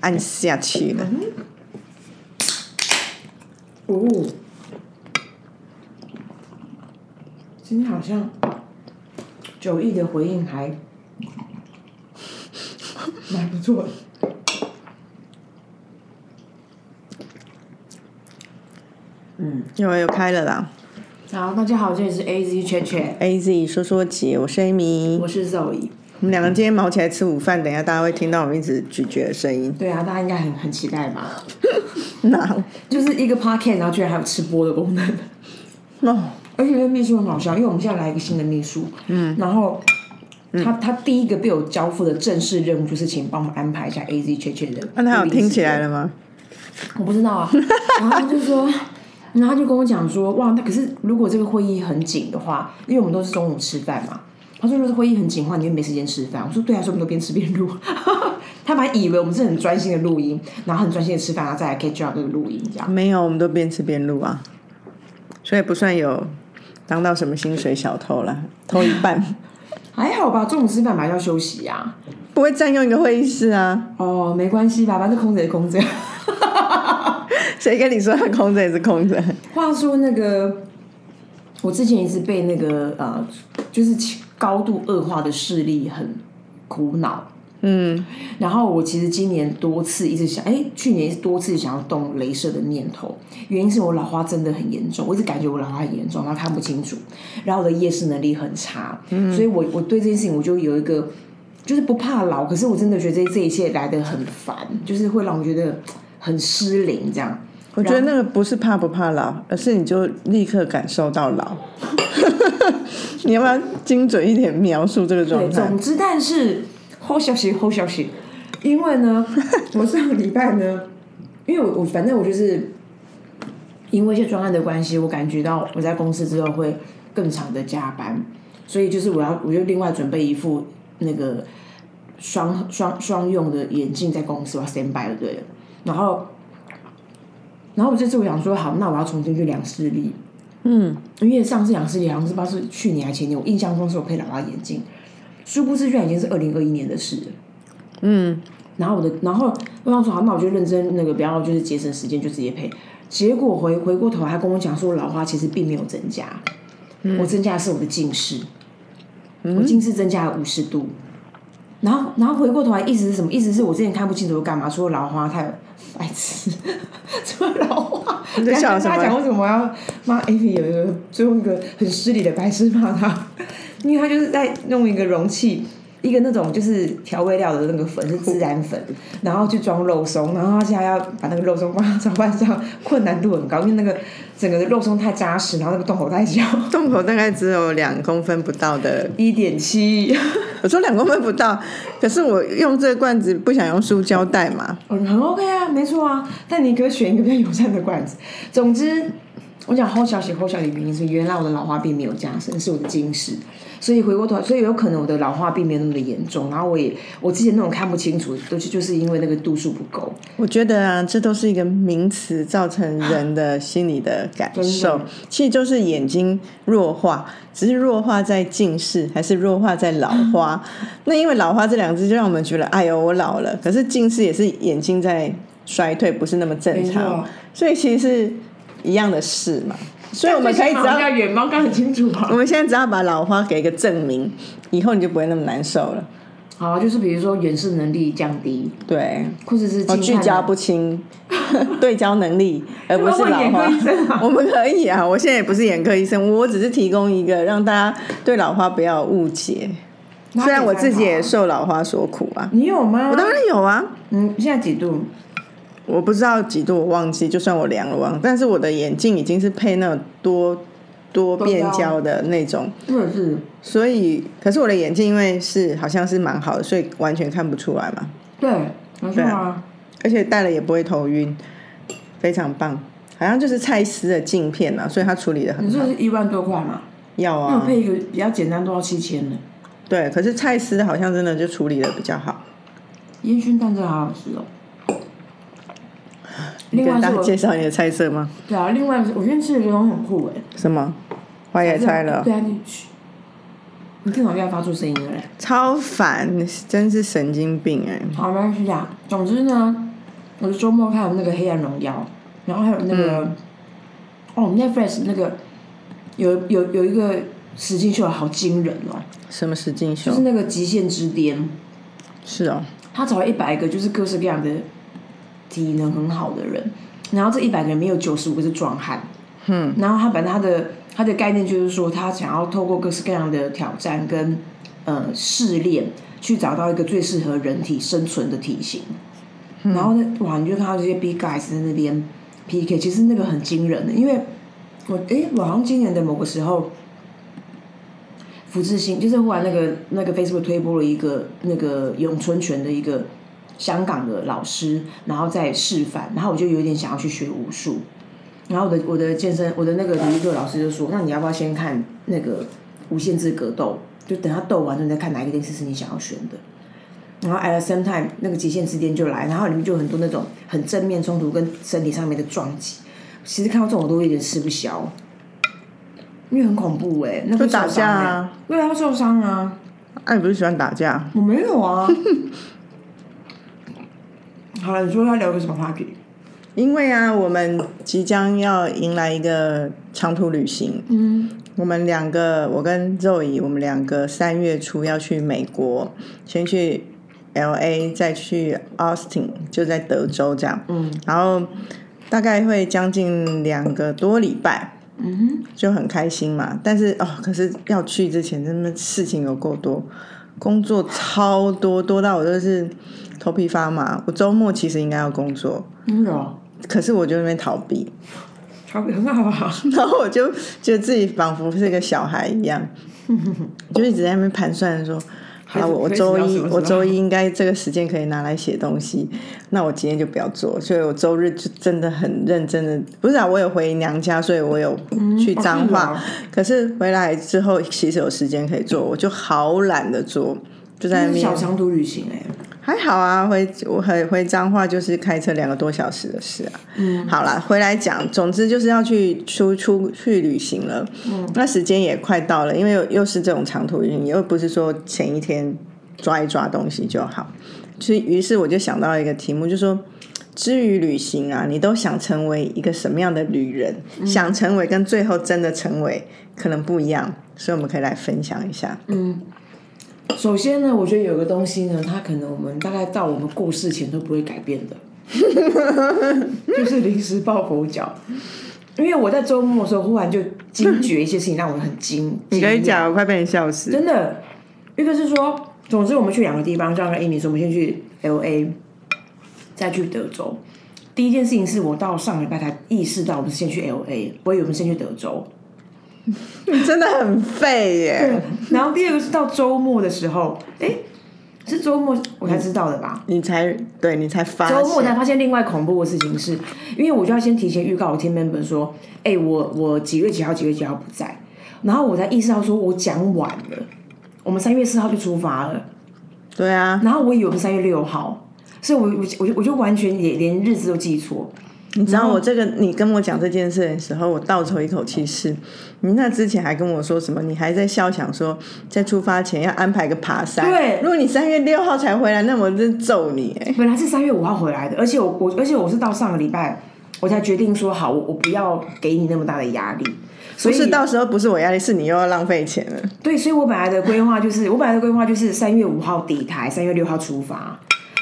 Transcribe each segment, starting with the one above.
按下去了。哦，今天好像九亿的回应还蛮不错的。嗯，有有开了啦好，大家好，这里是 A Z 圈圈，，A Z 说说姐，我是 Amy，我是 Zoe。我们两个今天毛起来吃午饭，等一下大家会听到我们一直咀嚼的声音。对啊，大家应该很很期待吧？那就是一个 podcast，然后居然还有吃播的功能。哦，而且那秘书很好笑，因为我们现在来一个新的秘书，嗯，然后他他第一个被我交付的正式任务就是请帮我们安排一下 A Z 确切的。那他有听起来了？吗？我不知道啊。然后他就说，然后他就跟我讲说，哇，那可是如果这个会议很紧的话，因为我们都是中午吃饭嘛。他说：“如果是会议很紧的话，你会没时间吃饭。”我说：“对啊，所以我们都边吃边录。”他们还以为我们是很专心的录音，然后很专心的吃饭，然后再来 catch up 这个录音这样。没有，我们都边吃边录啊，所以不算有当到什么薪水小偷了，偷一半，还好吧，中午吃饭嘛要休息呀、不会占用一个会议室啊。哦，没关系吧，反正空着也空着。谁跟你说他空着也是空着？话说那个，我之前一直被那个呃，就是高度恶化的视力很苦恼。嗯，然后我其实今年多次一直想，哎，去年多次想要动镭射的念头，原因是我老花真的很严重，我一直感觉我老花很严重，然后看不清楚，然后我的夜视能力很差，所以我我对这件事情我就有一个，就是不怕老，可是我真的觉得这这一切来的很烦，就是会让我觉得很失灵这样。我觉得那个不是怕不怕老，而是你就立刻感受到老。你要不要精准一点描述这个状对，态？总之，但是好消息，好消息，因为呢，我上个礼拜呢，因为我我反正我就是因为一些专案的关系，我感觉到我在公司之后会更长的加班，所以就是我要我就另外准备一副那个双双双用的眼镜在公司，我要 stand by 了，对了，然后。然后我这次我想说，好，那我要重新去量视力。嗯，因为上次量视力好像是不知道是去年还前年，我印象中是我配老花眼镜，殊不知居然已经是二零二一年的事了。嗯，然后我的，然后我想说好，那我就认真那个，不要就是节省时间，就直接配。结果回回过头，他跟我讲说，我老花其实并没有增加，我增加的是我的近视，我近视增加了五十度。然后，然后回过头来，意思是什么？意思是我之前看不清楚我干嘛？除了老花太白痴，除了老花。你在笑什么他讲为什么要骂 A P 有一个最后一个很失礼的白痴骂他？因为他就是在弄一个容器，一个那种就是调味料的那个粉是孜然粉，然后去装肉松，然后他现在要把那个肉松放到炒饭上，困难度很高，因为那个整个的肉松太扎实，然后那个洞口太小，洞口大概只有两公分不到的，一点七。我说两公分不到，可是我用这个罐子不想用塑胶袋嘛。嗯，很 OK 啊，没错啊，但你可以选一个比较友善的罐子。总之，我讲后消息后消息的原因是，原来我的老花并没有加深，是我的近视。所以回过头来，所以有可能我的老花并没有那么的严重。然后我也，我之前那种看不清楚，都是就是因为那个度数不够。我觉得啊，这都是一个名词，造成人的心理的感受 其实就是眼睛弱化，只是弱化在近视，还是弱化在老花。那因为老花这两个字，就让我们觉得，哎呦，我老了。可是近视也是眼睛在衰退，不是那么正常，所以其实是一样的事嘛。所以我们可以只要，远方刚很清楚啊我。们现在只要把老花给一个证明，以后你就不会那么难受了。好，就是比如说远视能力降低，对，或者是哦，聚焦不清，对焦能力，而不是老花。我们可以啊，我现在也不是眼科医生，我只是提供一个让大家对老花不要有误解。虽然我自己也受老花所苦啊，你有吗？我当然有啊，嗯，现在几度？我不知道几度，我忘记，就算我量了忘，但是我的眼镜已经是配那种多多变焦的那种，是所以可是我的眼镜因为是好像是蛮好的，所以完全看不出来嘛，对，没错啊。而且戴了也不会头晕，非常棒。好像就是蔡司的镜片啊，所以它处理的很好。你这是一万多块嘛？要啊，那我配一个比较简单都要七千呢。对，可是蔡司好像真的就处理的比较好。烟熏蛋真的好好吃哦。另外是我家介绍你的菜色吗？对啊，另外我今天吃了一个东西很酷哎，什么？花椰菜了，对啊，你电脑又要发出声音了嘞。超烦，真是神经病哎、好，没关系啊。总之呢，我的周末看了那个《黑暗荣耀》，然后还有那个、哦 Netflix 那个有有有一个实境秀好惊人哦，什么实境秀就是？那个《极限之巅》，是哦，他找了一百个就是各式各样的体能很好的人，然后这一百个人里面有九十五个是壮汉，嗯，然后他反正他的他的概念就是说，他想要透过各式各样的挑战跟呃试炼，去找到一个最适合人体生存的体型。然后呢，哇，你就看到这些 big guys 在那边 PK，其实那个很惊人的，因为我诶，我好像今年的某个时候。福志新就是忽然那个那个 Facebook 推播了一个那个咏春拳的一个香港的老师，然后再示范，然后我就有点想要去学武术，然后我的我的健身我的那个体育课老师就说，那你要不要先看那个无限制格斗，就等他斗完之后你再看哪一个电视是你想要选的。然后 at the same time 那个极限之巅就来，然后里面就有很多那种很正面冲突跟身体上面的撞击，其实看到这种我都有点吃不消。因为很恐怖哎、那会就打架啊！对啊，会受伤啊！啊，你不是喜欢打架？我没有啊。好了，你说要聊个什么话题？因为啊，我们即将要迎来一个长途旅行。嗯，我们两个，我跟肉姨，我们两个三月初要去美国，先去 L A，再去 Austin，就在德州这样。嗯，然后大概会将近两个多礼拜。嗯哼，就很开心嘛。但是哦，可是要去之前，真的事情有够多，工作超多，多到我都是头皮发麻。我周末其实应该要工作，真的？哦，可是我就在那边逃避，超很好啊。然后我就觉得自己仿佛是一个小孩一样，就一直在那边盘算说。好，我我周一我周一应该这个时间可以拿来写东西，那我今天就不要做，所以我周日就真的很认真的，不是啊，我有回娘家，所以我有去彰化，哦是哦可是回来之后其实有时间可以做，我就好懒得做，就在那边。小长途旅行哎、还好啊，回我回回彰化就是开车两个多小时的事啊。嗯，好啦，回来讲，总之就是要去出出去旅行了。嗯，那时间也快到了，因为又又是这种长途旅行，又不是说前一天抓一抓东西就好。所以于是我就想到一个题目，就说。至于旅行啊，你都想成为一个什么样的旅人？想成为跟最后真的成为可能不一样，所以我们可以来分享一下。首先呢，我觉得有个东西呢，它可能我们大概到我们过世前都不会改变的，就是临时抱佛脚。因为我在周末的时候忽然就惊觉一些事情，让我很惊。你可以讲，我快被你笑死。真的，一个是说，总之我们去两个地方，这样跟 Amy 说，我们先去 L A，再去德州。第一件事情是我到上礼拜才意识到，我们先去 L A，我以为我们先去德州。你真的很废耶！然后第二个是到周末的时候，哎，是周末我才知道的吧？你才对你才发周末我才现，发现另外恐怖的事情是，因为我就要先提前预告我 team member 说，哎，我我几月几号几月几号不在，然后我才意识到说我讲晚了，我们三月四号就出发了。对啊，然后我以为我们三月六号，所以我我我就我就完全连连日子都记错。你知道我这个，你跟我讲这件事的时候，我倒抽一口气是，你那之前还跟我说什么？你还在笑想说，在出发前要安排个爬山。对如果你三月六号才回来，那我真揍你哎！本来是三月五号回来的，而且我我而且我是到上个礼拜我才决定说好，我我不要给你那么大的压力。所以不是到时候不是我压力，是你又要浪费钱了。对，所以我本来的规划就是，我本来的规划就是三月五号抵台，三月六号出发。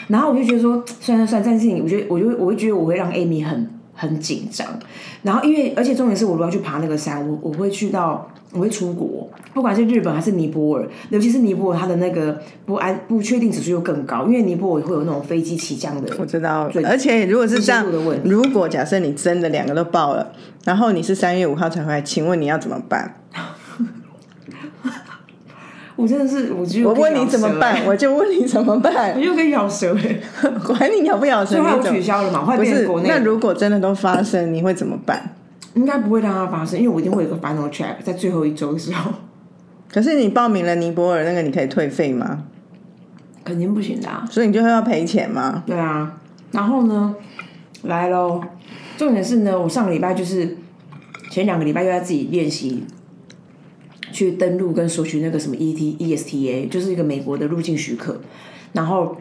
然后我就觉得说，算算算，这件事情，我觉得我就我会觉得我会让 Amy 很很紧张。然后因为而且重点是我如果要去爬那个山，我我会去到我会出国，不管是日本还是尼泊尔，尤其是尼泊尔，它的那个不安不确定指数又更高，因为尼泊尔会有那种飞机起降的。我知道，而且如果是这样如果假设你真的两个都爆了，然后你是三月五号才回来，请问你要怎么办？我真的是，我就我问你怎么办，我就问你怎么办我，又跟咬舌哎，管你咬不咬舌，你怎么取消了嘛，不是变成国？内那如果真的都发生，你会怎么办？应该不会让它发生，因为我一定会有一个 final check 在最后一周的时候，可是你报名了尼泊尔那个，你可以退费吗？肯定不行的、啊。所以你就会要赔钱吗？对啊，然后呢，来喽，重点是呢，我上个礼拜就是前两个礼拜又在自己练习去登录跟索取那个什么 E T E S T A，就是一个美国的入境许可，然后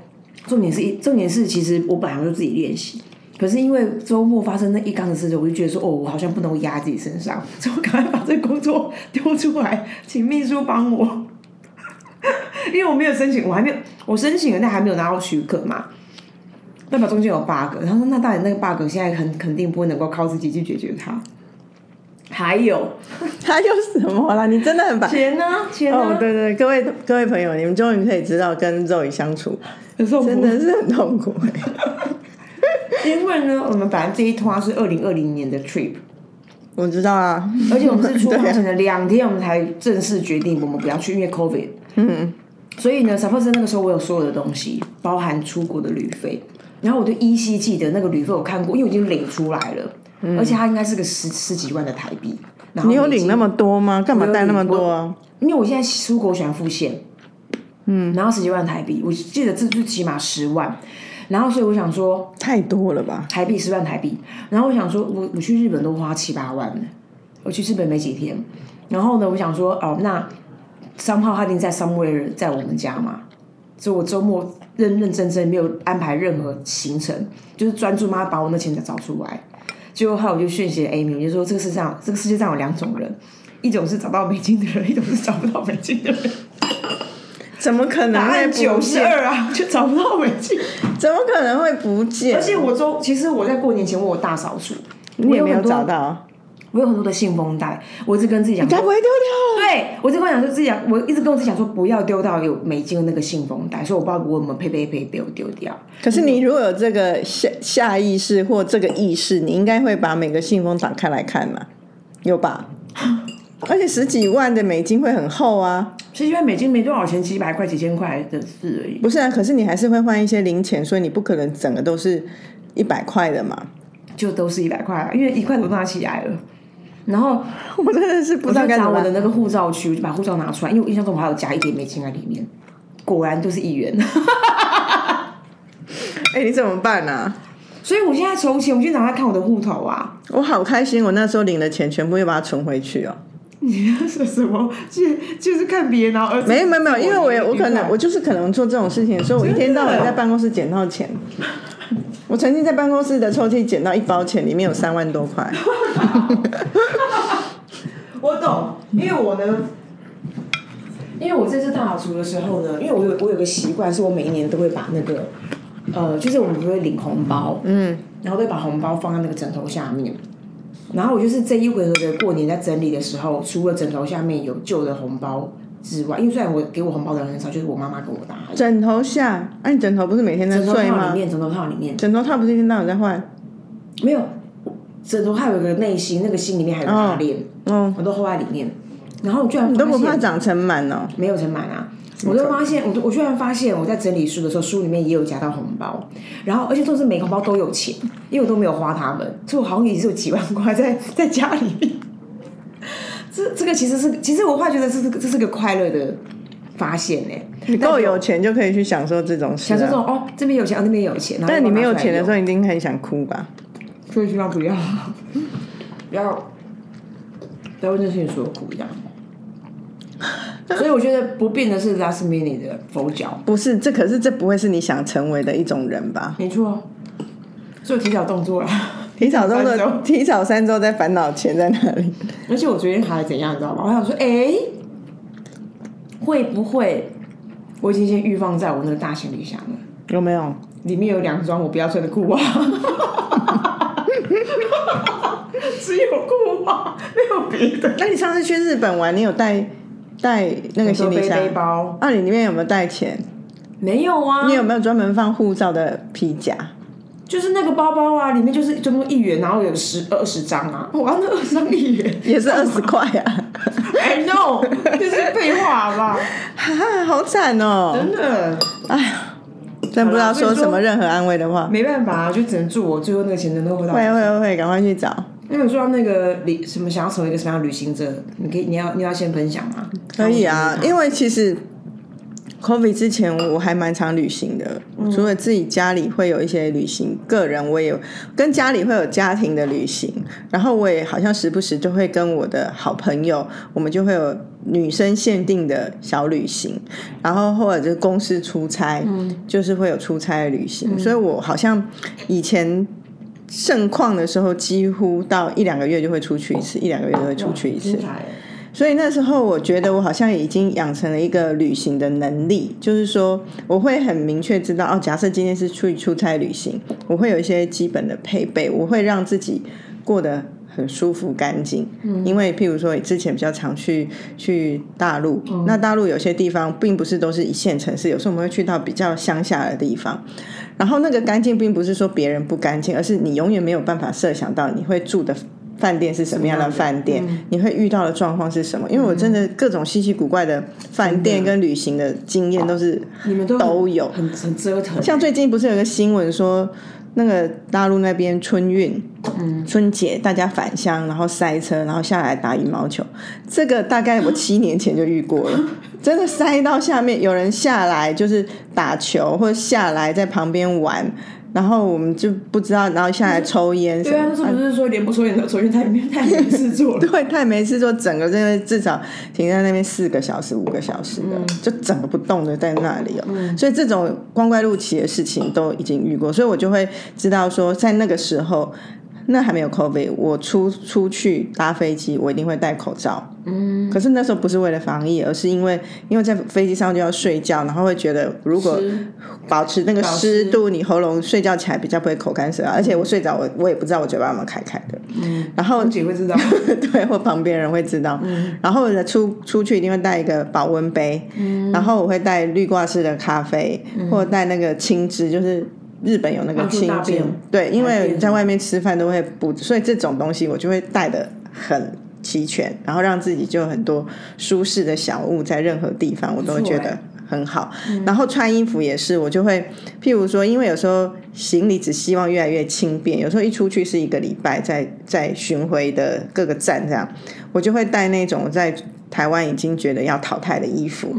重点是一重点是，其实我本来就自己练习，可是因为周末发生那一缸的事情，我就觉得说，哦，我好像不能压自己身上，所以我赶快把这工作丢出来，请秘书帮我。因为我没有申请，我还没有，我申请了，但还没有拿到许可嘛。代表中间有 bug，他说那到底那个 bug 现在很肯定不会能够靠自己去解决它。还有还有什么啦？你真的很烦钱呢？钱呢？哦，对对，各位各位朋友，你们终于可以知道跟肉宇相处真的是很痛苦。因为呢，我们本来这一趟是二零二零年的 trip，我知道啊，而且我们是出发前的两天，我们才正式决定我们不要去，因为 COVID。嗯。所以呢，suppose 那个时候我有所有的东西，包含出国的旅费，然后我就依稀记得那个旅费我看过，因为我已经领出来了，而且它应该是个十十几万的台币。然后你有领那么多吗？干嘛带那么多啊？因为我现在出国喜欢付现，嗯，然后十几万台币，我记得这最起码十万，然后所以我想说太多了吧？台币十万台币，然后我想说我我去日本都花七八万了，我去日本没几天，然后呢我想说哦那三号他一定在 somewhere 在我们家嘛，所以我周末认认真真没有安排任何行程，就是专注妈把我那钱再找出来。结果后来我就讯息了 Amy，我就说这个世上这个世界上有两种人，一种是找到美金的人，一种是找不到美金的人。怎么可能答案九十？二啊，就找不到美金。怎么可能会不见而？且我周其实我在过年前我有大扫除，你也没有找到，我有很多的信封袋，我一直跟自己讲，该不会丢掉了？对我一直跟我讲说自己讲，我一直跟我自己讲说不要丢到有美金的那个信封袋，所以我不知道我有没有呸呸呸被我丢掉。可是你如果有这个下下意识或这个意识，你应该会把每个信封打开来看嘛，有吧？而且十几万的美金会很厚啊，其实因为美金没多少钱，几百块、几千块的事而已。不是啊？可是你还是会换一些零钱，所以你不可能整个都是一百块的嘛。就都是一百块啊，因为一块都拿起来了。然后 我真的是不知道该怎么办。找我的那个护照区，我就把护照拿出来，因为我印象中我还有加一点美金在里面，果然就是一元。哎、你怎么办呢、啊？所以我现在筹钱，我今天早看我的户头啊，我好开心，我那时候领的钱全部又把它存回去哦。你那是什么？就就是看别人，然后没有没有没有，因为我也我可能我就是可能做这种事情，所以我一天到晚在办公室捡到钱。我曾经在办公室的抽屉捡到一包钱，里面有三万多块。我懂，因为我呢，因为我这次大扫除的时候呢，因为我有我有个习惯，是我每一年都会把那个，呃，就是我们不会领红包，嗯，然后都会把红包放在那个枕头下面。然后我就是这一回合的过年在整理的时候，除了枕头下面有旧的红包之外，因为虽然我给我红包的人很少，就是我妈妈跟我打，枕头下，哎、你枕头不是每天在枕头睡吗？套里面，枕头套里面枕头套不是一天到晚在换？没有，枕头套有个内心，那个心里面还有拉链，嗯，我都放在里面。然后我居然你都不怕长尘螨哦？没有成满啊。我就发现，我就我居然发现我在整理书的时候，书里面也有夹到红包，然后而且都是每个红包都有钱，因为我都没有花它们，所以我好像也是有几万块在 在家里面。这这个其实是，其实我会觉得这是个这是个快乐的发现呢、你够有钱就可以去享受这种事、啊。想说这种哦，这边有钱，哦那边有钱，但你没有钱的时候，一定很想哭吧？所以希望不要不要不要为这件事情所苦一样。所以我觉得不变的是 last minute 的佛脚，不是，这可是这不会是你想成为的一种人吧？没错，所以我提早动作了。提早中三周的提早三周在烦恼钱在哪里？而且我昨天还怎样，你知道吗？我想说，哎、会不会我已经先预放在我那个大行李箱了，有没有？里面有两双我不要穿的裤袜，只有裤袜，没有别的。那你上次去日本玩，你有带带那个行李箱？背背包啊，你里面有没有带钱？没有啊你，有没有专门放护照的皮夹？就是那个包包啊，里面就是这么一元，然后有十二十张啊，我要那二十张一元也是二十块啊！，I know，这是废话吧？哈，好惨哦！真的哎呀真不知道说什么任何安慰的话。没办法啊，就只能祝我最后那个钱能够回到会会会会，赶快去找。那你说到那个旅什么想要成为一个什么样的旅行者？你可以你要你要先分享吗？可以啊，因为其实 COVID 之前我还蛮常旅行的，除了自己家里会有一些旅行，个人我也有跟家里会有家庭的旅行，然后我也好像时不时就会跟我的好朋友，我们就会有女生限定的小旅行，然后或者就是公司出差，就是会有出差的旅行，所以我好像以前。盛况的时候，几乎到一两个月就会出去一次，一两个月就会出去一次。所以那时候我觉得我好像已经养成了一个旅行的能力，就是说我会很明确知道哦，假设今天是出去出差旅行，我会有一些基本的配备，我会让自己过得很舒服干净。嗯，因为譬如说之前比较常去去大陆，那大陆有些地方并不是都是一线城市，有时候我们会去到比较乡下的地方。然后那个干净并不是说别人不干净，而是你永远没有办法设想到你会住的饭店是什么样的饭店，你会遇到的状况是什么。因为我真的各种稀奇古怪的饭店跟旅行的经验都是你们都都有，很很折腾。像最近不是有个新闻说，那个大陆那边春运，嗯，春节大家返乡，然后塞车，然后下来打羽毛球，这个大概我七年前就遇过了。真的塞到下面，有人下来就是打球，或者下来在旁边玩，然后我们就不知道，然后下来抽烟。对啊，是不是说连不抽烟都抽烟？太太没事做了。对，太没事做，整个真的至少停在那边四个小时、五个小时的，就整个不动的在那里哦。所以这种光怪陆奇的事情都已经遇过，所以我就会知道说，在那个时候。那还没有 COVID，我出出去搭飞机，我一定会戴口罩。嗯，可是那时候不是为了防疫，而是因为因为在飞机上就要睡觉，然后会觉得如果保持那个湿度，你喉咙睡觉起来比较不会口干舌燥。而且我睡着，我我也不知道我嘴巴有没有开开的。嗯，然后姐会知道，对，或旁边人会知道。嗯，然后出出去一定会带一个保温杯。嗯，然后我会带滤挂式的咖啡，或者带那个青汁，就是。日本有那个清净，对，因为在外面吃饭都会补，所以这种东西我就会带的很齐全，然后让自己就很多舒适的小物，在任何地方我都会觉得很好。然后穿衣服也是，我就会，譬如说，因为有时候行李只希望越来越轻便，有时候一出去是一个礼拜，在在巡回的各个站这样，我就会带那种在台湾已经觉得要淘汰的衣服。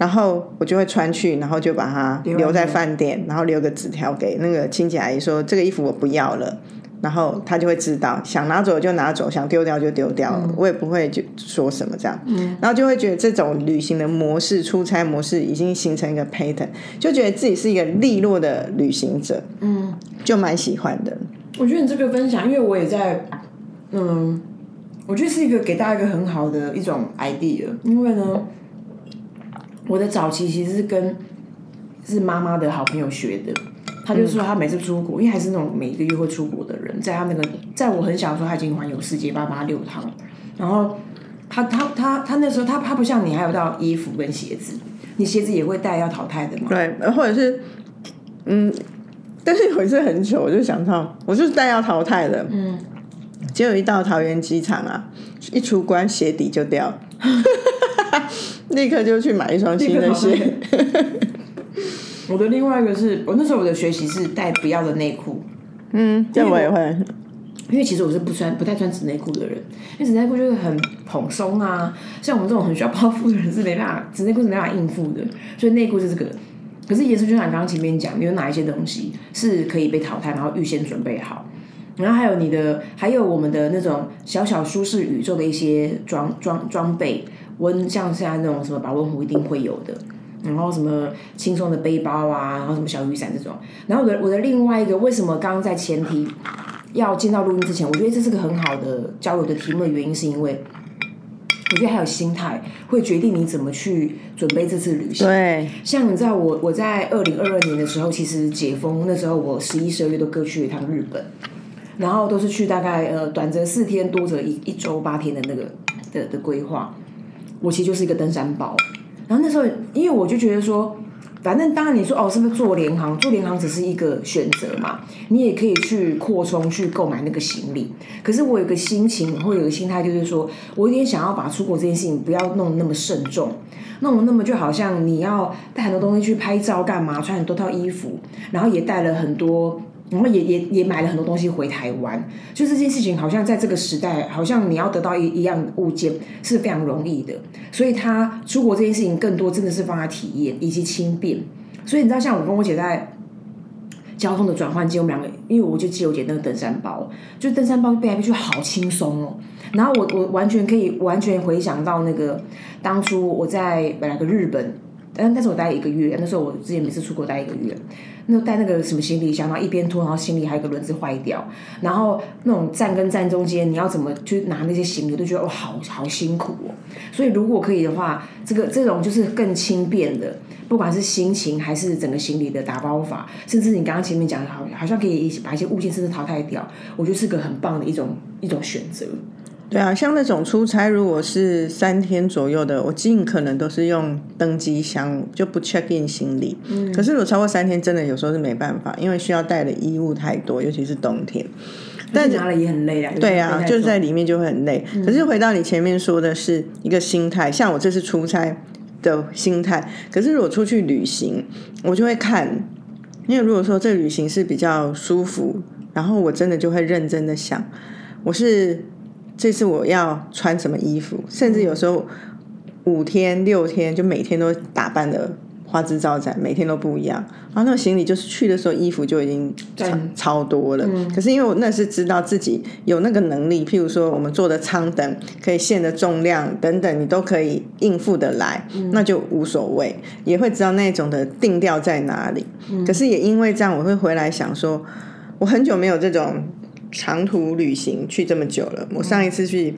然后我就会穿去，然后就把它留在饭店，然后留个纸条给那个清洁阿姨说：“这个衣服我不要了。”然后她就会知道，想拿走就拿走，想丢掉就丢掉。我也不会就说什么这样。然后就会觉得这种旅行的模式、出差模式已经形成一个 pattern，就觉得自己是一个利落的旅行者。嗯，就蛮喜欢的。我觉得你这个分享，因为我也在，嗯，我觉得是一个给大家一个很好的一种 idea，因为呢。我的早期其实是跟是妈妈的好朋友学的，他就说他每次出国，因为还是那种每一个月会出国的人，在他那个在我很小的时候，他已经环游世界八八六趟，然后他他他他那时候他他不像你还有到衣服跟鞋子，你鞋子也会带要淘汰的嘛？对，或者是嗯，但是有一次很久，我就想到我就是带要淘汰的，嗯，结果一到桃园机场啊，一出关鞋底就掉。立刻就去买一双新的鞋。我的另外一个是我那时候我的学习是带不要的内裤。嗯，这我也会。因为其实我是不穿不太穿纸内裤的人，因为纸内裤就是很蓬松啊，像我们这种很需要包覆的人是没办法，纸内裤是没办法应付的，所以内裤是这个。可是也是就像你刚刚前面讲，有哪一些东西是可以被淘汰，然后预先准备好，然后还有你的，还有我们的那种小小舒适宇宙的一些装装装备。温像现在那种什么保温壶一定会有的，然后什么轻松的背包啊，然后什么小雨伞这种。然后我的我的另外一个为什么刚刚在前提要进到录音之前，我觉得这是个很好的交流的题目的原因，是因为我觉得还有心态会决定你怎么去准备这次旅行。对，像你知道我我在二零二二年的时候，其实解封那时候我十一、十二月都各去了一趟日本，然后都是去大概呃短则四天，多则一一周八天的那个的的规划。我其实就是一个登山包，然后那时候，因为我就觉得说，反正当然你说哦，是不是做联航？做联航只是一个选择嘛，你也可以去扩充去购买那个行李。可是我有个心情，或有个心态，就是说我有点想要把出国这件事情不要弄那么慎重，弄那么就好像你要带很多东西去拍照干嘛，穿很多套衣服，然后也带了很多然后也也也买了很多东西回台湾。就这件事情，好像在这个时代，好像你要得到一一样物件是非常容易的。所以他出国这件事情，更多真的是帮他体验以及轻便。所以你知道，像我跟我姐在交通的转换间，我们两个，因为我就借我姐那个登山包，就登山包背来背去好轻松哦。然后我我完全可以完全回想到那个当初我在本来个日本，但但是我待一个月，那时候我之前每次出国待一个月，那带那个什么行李箱，然后一边拖，然后行李还有个轮子坏掉，然后那种站跟站中间你要怎么去拿那些行李，都觉得哇好好辛苦哦。所以如果可以的话，这个这种就是更轻便的，不管是心情还是整个行李的打包法，甚至你刚刚前面讲的好，好像可以一起把一些物件甚至淘汰掉，我觉得是个很棒的一种一种选择。对啊，像那种出差，如果是三天左右的，我尽可能都是用登机箱，就不 check in 行李。嗯。可是如果超过三天，真的有时候是没办法，因为需要带的衣物太多，尤其是冬天。但拿了也很累啊。对啊，就是在里面就会很累。可是回到你前面说的是一个心态，像我这次出差的心态。可是如果出去旅行，我就会看，因为如果说这旅行是比较舒服，然后我真的就会认真的想，我是。这次我要穿什么衣服？甚至有时候五天六天，就每天都打扮的花枝招展，每天都不一样。然后那个行李就是去的时候衣服就已经超超多了。可是因为我那是知道自己有那个能力，譬如说我们做的舱等可以限的重量等等，你都可以应付的来，那就无所谓。也会知道那种的定调在哪里。可是也因为这样，我会回来想说，我很久没有这种。长途旅行去这么久了，我上一次去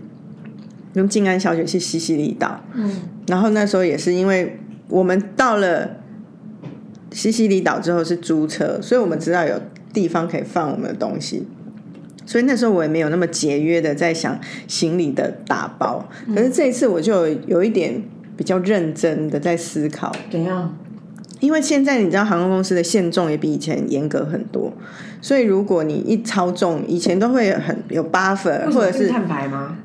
用静安小姐去西西里岛，嗯，然后那时候也是因为我们到了西西里岛之后是租车，所以我们知道有地方可以放我们的东西，所以那时候我也没有那么节约的在想行李的打包，可是这一次我就有一点比较认真的在思考，怎样？因为现在你知道航空公司的限重也比以前严格很多，所以如果你一超重，以前都会很有 buffer，或者是碳排吗？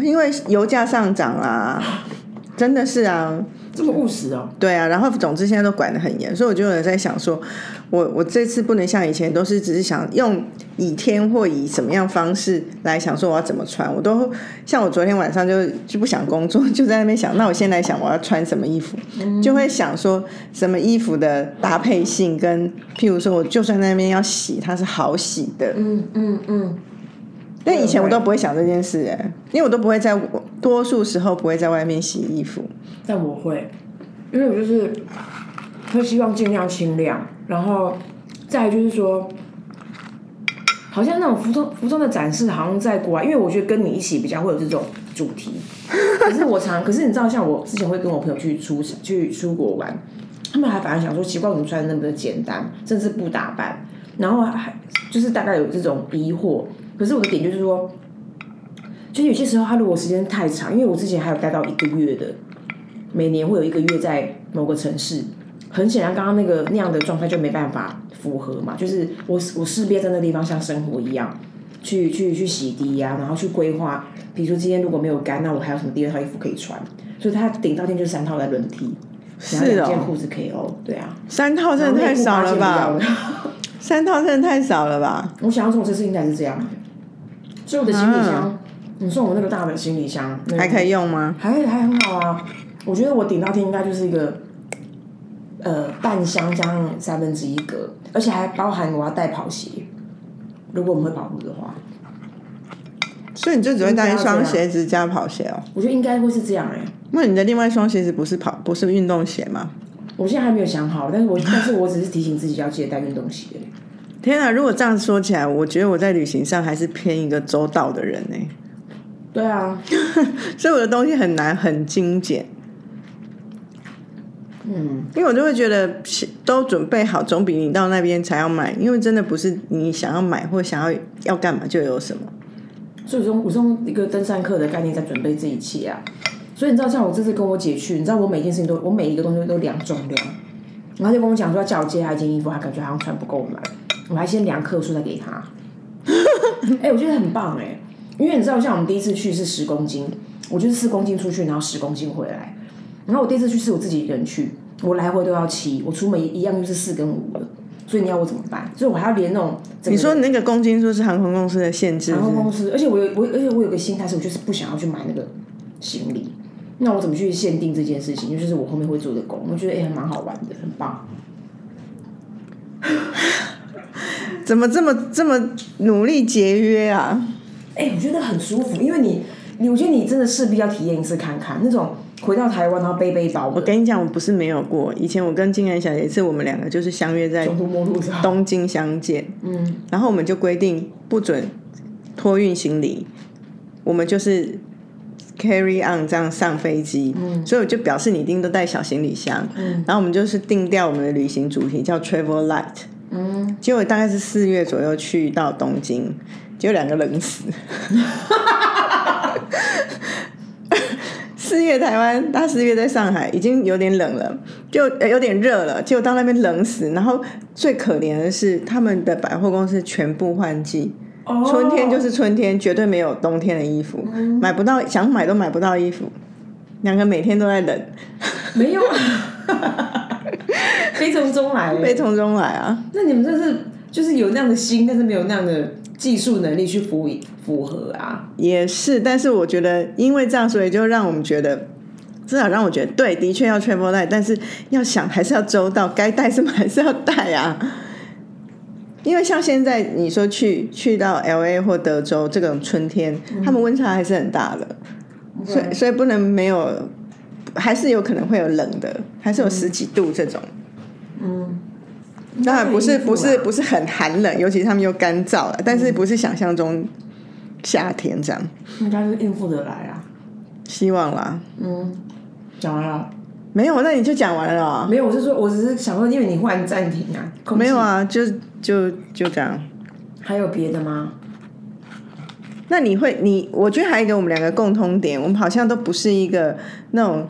因为油价上涨啦，真的是啊。这么务实哦，对啊，然后总之现在都管得很严，所以我就有在想说，我我这次不能像以前都是只是想用以天或以什么样方式来想说我要怎么穿，我都像我昨天晚上就就不想工作，就在那边想，那我现在想我要穿什么衣服，就会想说什么衣服的搭配性跟譬如说我就算在那边要洗，它是好洗的，嗯嗯嗯，但以前我都不会想这件事哎，因为我都不会在多数时候不会在外面洗衣服。但我会，因为我就是会希望尽量清亮，然后再就是说，好像那种服装服装的展示，好像在国外，因为我觉得跟你一起比较会有这种主题。可是我常，可是你知道，像我之前会跟我朋友去出去出国玩，他们还反而想说，奇怪，我们穿的那么的简单，甚至不打扮，然后还就是大概有这种疑惑。可是我的点就是说，就有些时候他如果时间太长，因为我之前还有待到一个月的。每年会有一个月在某个城市，很显然，刚刚那个那样的状态就没办法符合嘛。就是我我势必在那地方像生活一样，去去去洗涤呀，然后去规划。比如说今天如果没有干，那我还有什么第二套衣服可以穿？所以他顶到天就是三套在轮替，然后两件裤子 KO。对啊，三套真的太少了吧？三套真的太少了吧？我想要做这次应该是这样，所以我的行李箱，你送我那个大的行李箱还可以用吗？还还很好啊。我觉得我顶到天应该就是一个，呃，半箱加上三分之一格，而且还包含我要带跑鞋，如果我们会跑步的话。所以你就只会带一双鞋子加跑鞋哦？我觉得应该会是这样哎。那你的另外一双鞋子不是跑，不是运动鞋吗？我现在还没有想好，但是我但是我只是提醒自己要记得带运动鞋。天啊！如果这样说起来，我觉得我在旅行上还是偏一个周到的人呢。对啊，所以我的东西很难很精简。嗯，因为我就会觉得都准备好，总比你到那边才要买。因为真的不是你想要买或想要要干嘛就有什么。所以说，我用一个登山客的概念在准备这一切啊。所以你知道，像我这次跟我姐去，你知道我每件事情都，我每一个东西都量重量，然后就跟我讲说要叫我借他一件衣服，他感觉好像穿不够买，我还先量克数再给他。哎，我觉得很棒哎，因为你知道，像我们第一次去是十公斤，我就是四公斤出去，然后十公斤回来。然后我第一次去是我自己一个人去，我来回都要七，我出门一样就是四跟五了。所以你要我怎么办？所以我还要连那种你说你那个公斤数是航空公司的限制是是航空公司，而且我有我而且我有个心态是，我就是不想要去买那个行李。那我怎么去限定这件事情？就是我后面会做的工，我觉得哎、还蛮好玩的，很棒。怎么这么这么努力节约啊？哎、我觉得很舒服，因为你你我觉得你真的势必要体验一次看看那种回到台湾然后背背包我跟你讲，我不是没有过。以前我跟金安小姐一次，我们两个就是相约在。东京相见，嗯，然后我们就规定不准托运行李，我们就是 carry on 这样上飞机，嗯，所以我就表示你一定都带小行李箱，嗯，然后我们就是定调我们的旅行主题叫 travel light，嗯，结果大概是四月左右去到东京，结果两个冷死。四月台湾，大四月在上海已经有点冷了，就、呃有点热了，结果到那边冷死。然后最可怜的是，他们的百货公司全部换季，哦春天就是春天，绝对没有冬天的衣服，买不到，想买都买不到衣服。两个每天都在冷，没有啊，悲从中来欸。悲从中来啊！那你们这是就是有那样的心，但是没有那样的技术能力去符符合啊。也是，但是我觉得因为这样，所以就让我们觉得。至少让我觉得，对，的确要 travel 带，但是要想还是要周到，该带什么还是要带啊。因为像现在你说去去到 L A 或德州这种春天，他们温差还是很大的，所以所以不能没有，还是有可能会有冷的，还是有十几度这种。嗯，当然不是不是不不是很寒冷，尤其是他们又干燥了，但是不是想象中夏天这样。应该是应付得来啊。希望啦，嗯，讲完了。没有，那你就讲完了啊。没有，我是说，我只是想说，因为你忽然暂停啊，没有。啊，就就就这样。还有别的吗？那你会，你我觉得还有一个我们两个共通点，我们好像都不是一个那种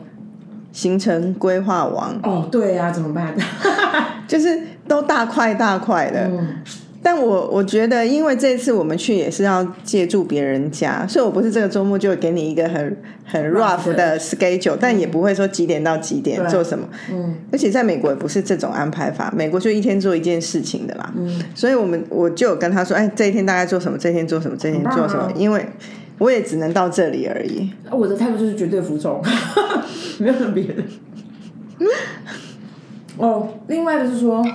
行程规划王，哦，对啊，怎么办？就是都大块大块的。嗯，但我我觉得，因为这次我们去也是要借助别人家，所以我不是这个周末就给你一个很很 Rough 的 schedule，但也不会说几点到几点做什么。嗯，而且在美国也不是这种安排法，美国就一天做一件事情的啦。嗯，所以我们我就有跟他说，哎，这一天大概做什么，这一天做什么，这一天做什么因为我也只能到这里而已。我的态度就是绝对服从，没有别的。哦，另外就是说，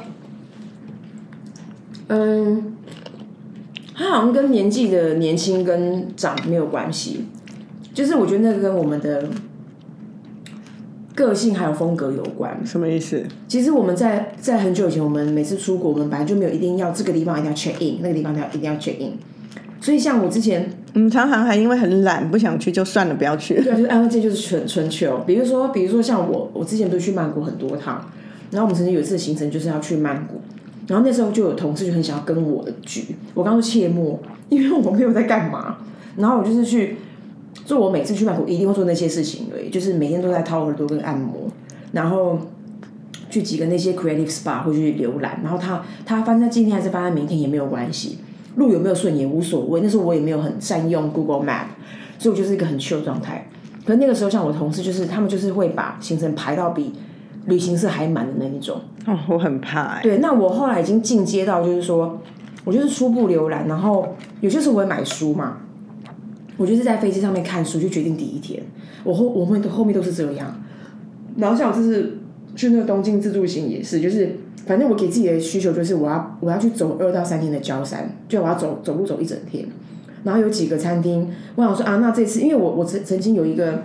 嗯，他好像跟年纪的年轻跟长没有关系，就是我觉得那个跟我们的个性还有风格有关。什么意思？其实我们在在很久以前，我们每次出国，我们本来就没有一定要这个地方一定要 check in，那个地方要一定要 check in。所以像我之前我们常常还因为很懒不想去，就算了，不要去。对啊，就是安徽这就是纯纯球。比如说，比如说像我，我之前都去曼谷很多趟，然后我们曾经有一次行程就是要去曼谷，然后那时候就有同事就很想要跟我的局，我刚说切莫，因为我没有在干嘛，然后我就是去做我每次去曼谷一定会做那些事情而已，就是每天都在掏耳朵跟按摩，然后。去几个那些 creative spa 会去浏览，然后他他翻在今天还是翻在明天也没有关系，路有没有顺也无所谓。那时候我也没有很善用 Google Map，所以我就是一个很 chill 的状态。可是那个时候，像我同事就是他们就是会把行程排到比旅行社还满的那一种。哦，我很怕哎、对，那我后来已经进阶到就是说，我就是初步浏览，然后有些时候我会买书嘛，我就是在飞机上面看书，就决定第一天。我后我们后面都是这样。然后像我这次去那个东京自助行也是，就是反正我给自己的需求就是我要我要去走二到三天的焦山，就我要走走路走一整天。然后有几个餐厅，我想说啊，那这次因为我我曾曾经有一个。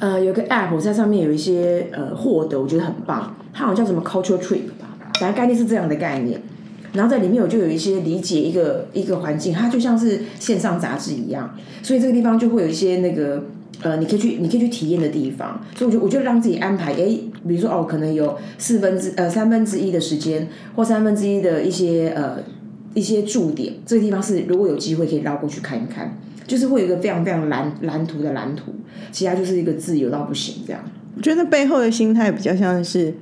呃，有个 app 我在上面有一些呃获得，我觉得很棒。它好像叫什么 Culture Trip 吧，反正概念是这样的概念。然后在里面我就有一些理解一个一个环境，它就像是线上杂志一样，所以这个地方就会有一些那个呃，你可以去你可以去体验的地方。所以我就我就让自己安排，诶，比如说哦，可能有四分之呃三分之一的时间或三分之一的一些呃一些驻点，这个地方是如果有机会可以绕过去看一看。就是会有一个非常非常蓝蓝图的蓝图，其他就是一个自由到不行这样。我觉得背后的心态比较像是，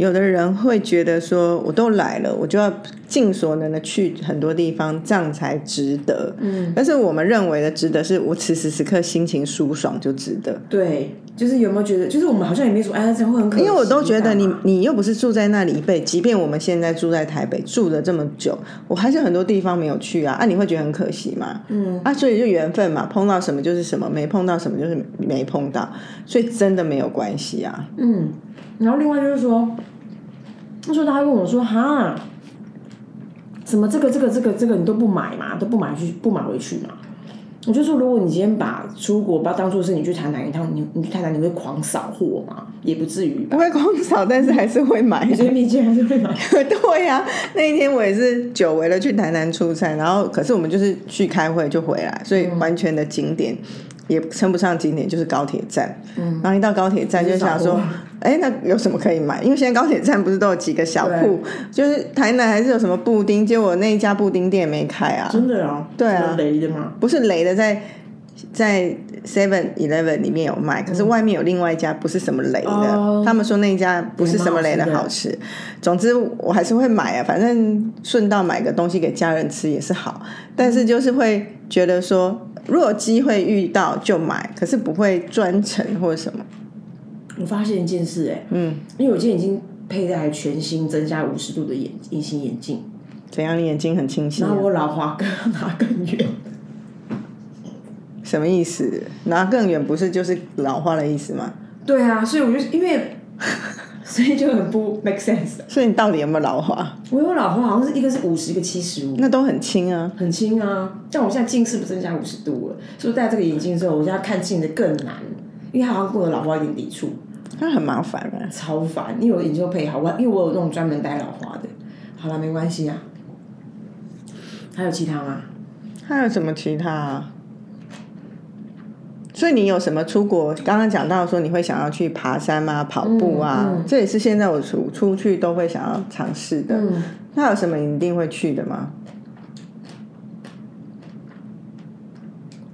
有的人会觉得说，我都来了，我就要尽所能的去很多地方，这样才值得。嗯，但是我们认为的值得，是我此时此刻心情舒爽就值得。对，就是有没有觉得，就是我们好像也没说，哎，这样会很可惜。因为我都觉得你你又不是住在那里一辈，即便我们现在住在台北住了这么久，我还是很多地方没有去啊，啊，你会觉得很可惜吗？嗯，啊，所以就缘分嘛，碰到什么就是什么，没碰到什么就是没碰到，所以真的没有关系啊。嗯，然后另外就是说，那时候他还问我说，哈，怎么这个这个这个这个你都不买嘛，都不买去不买回去嘛？我就说，如果你今天把出国把它当做是你去台南一趟，你你去台南你会狂扫货吗？也不至于吧不。会狂扫，但是还是会买。有些秘境还是会买。对呀、那一天我也是久违了去台南出差，然后可是我们就是去开会就回来，所以完全的景点也称不上景点，就是高铁站。嗯，然后一到高铁站就想说哎，那有什么可以买？因为现在高铁站不是都有几个小铺，就是台南还是有什么布丁，结果那一家布丁店没开啊，真的啊，对啊雷的吗？不是雷的在。在 Seven Eleven 里面有卖，可是外面有另外一家不是什么雷的，哦他们说那一家不是什么雷的好吃。总之我还是会买啊，反正顺道买个东西给家人吃也是好。但是就是会觉得说，如果有机会遇到就买，可是不会专程或者什么。我发现一件事、哎，嗯，因为我今天已经佩戴全新增加五十度的眼隐形眼镜，怎样？你眼睛很清晰、啊然后？我老花更拿更远。什么意思？拿更远不是就是老花的意思吗？对啊，所以我就因为，所以就很不 make sense。所以你到底有没有老花？我有老花，好像是一个是五十，一个七十五，那都很轻啊。很轻啊。像我现在近视不增加五十度了，所以戴这个眼镜之后，我现在看近的更难，因为它好像跟我老花有点抵触，那很麻烦啊。超烦。因为我眼镜配好，我因为我有那种专门戴老花的。好了，没关系啊。还有其他吗？还有什么其他、啊？所以你有什么出国？刚刚讲到说你会想要去爬山啊、跑步啊，这也是现在我出出去都会想要尝试的。嗯那有什么你一定会去的吗？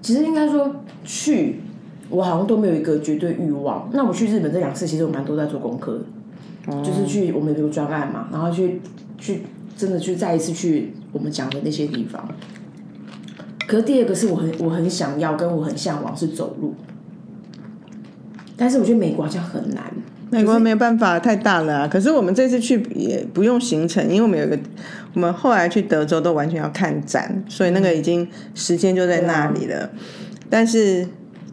其实应该说去，我好像都没有一个绝对欲望。那我去日本这两次，其实我蛮多在做功课的，就是去我们有个专案嘛，然后去去真的去再一次去我们讲的那些地方。可是第二个是我很我很想要跟我很向往是走路，但是我觉得美国好像很难。美国没有办法，太大了啊。可是我们这次去也不用行程，因为我们有一个，我们后来去德州都完全要看展，所以那个已经时间就在那里了。但是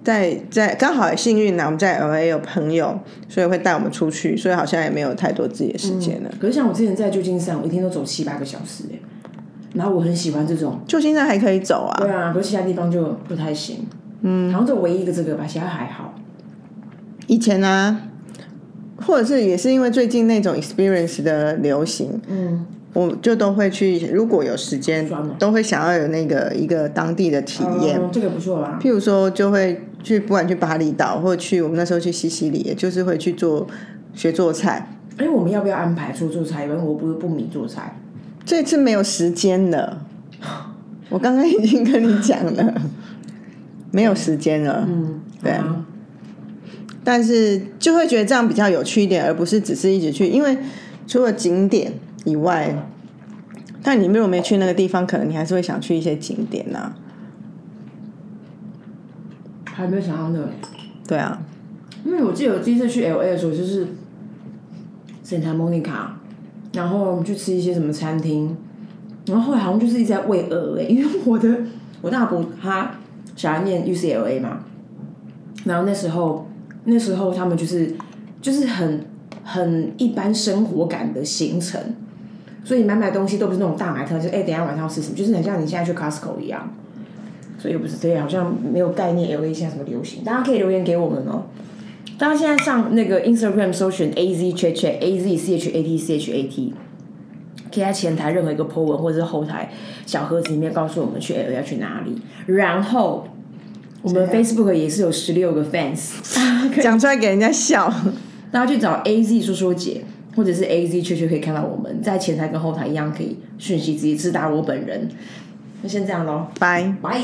在在刚好也幸运呢，我们在 L A 有朋友，所以会带我们出去，所以好像也没有太多自己的时间了。可是像我之前在旧金山，我一天都走七八个小时哎，然后我很喜欢这种。就现在还可以走啊，对啊，可是其他地方就不太行。嗯，好像就唯一一个这个吧，其他还好。以前呢、或者是也是因为最近那种 experience 的流行，嗯，我就都会去，如果有时间，都会想要有那个一个当地的体验。嗯这个不错啦。譬如说，就会去不管去巴厘岛，或者去我们那时候去西西里，也就是会去做学做菜。哎，我们要不要安排出做菜？因为我不不迷做菜。这次没有时间了，我刚刚已经跟你讲了，没有时间了。嗯，对。但是就会觉得这样比较有趣一点，而不是只是一直去，因为除了景点以外，但你如果没去那个地方，可能你还是会想去一些景点呐、还没有想到那个，对啊，因为我记得我第一次去 L A 的时候就是 Santa Monica，然后我们去吃一些什么餐厅，然后后来好像就是一直在喂鹅哎，因为我的我大伯他小孩念 UCLA 嘛，然后那时候那时候他们就是就是很很一般生活感的行程，所以买买东西都不是那种大买特，就是哎、等下晚上要吃什么，就是很像你现在去 Costco 一样。所以又不是这样，好像没有概念 L A 现在什么流行，大家可以留言给我们哦。大家现在上那个 Instagram 搜寻 A Z Chat Chat A Z C H A T C H A T，可以在前台任何一个 po 文或者是后台小盒子里面告诉我们去 L 要去哪里。然后我们 Facebook 也是有十六个 fans，讲出来给人家笑。大家去找 A Z 说说姐，或者是 A Z 确确可以看到我们在前台跟后台一样可以讯息直接直达我本人。那先这样喽，拜。拜。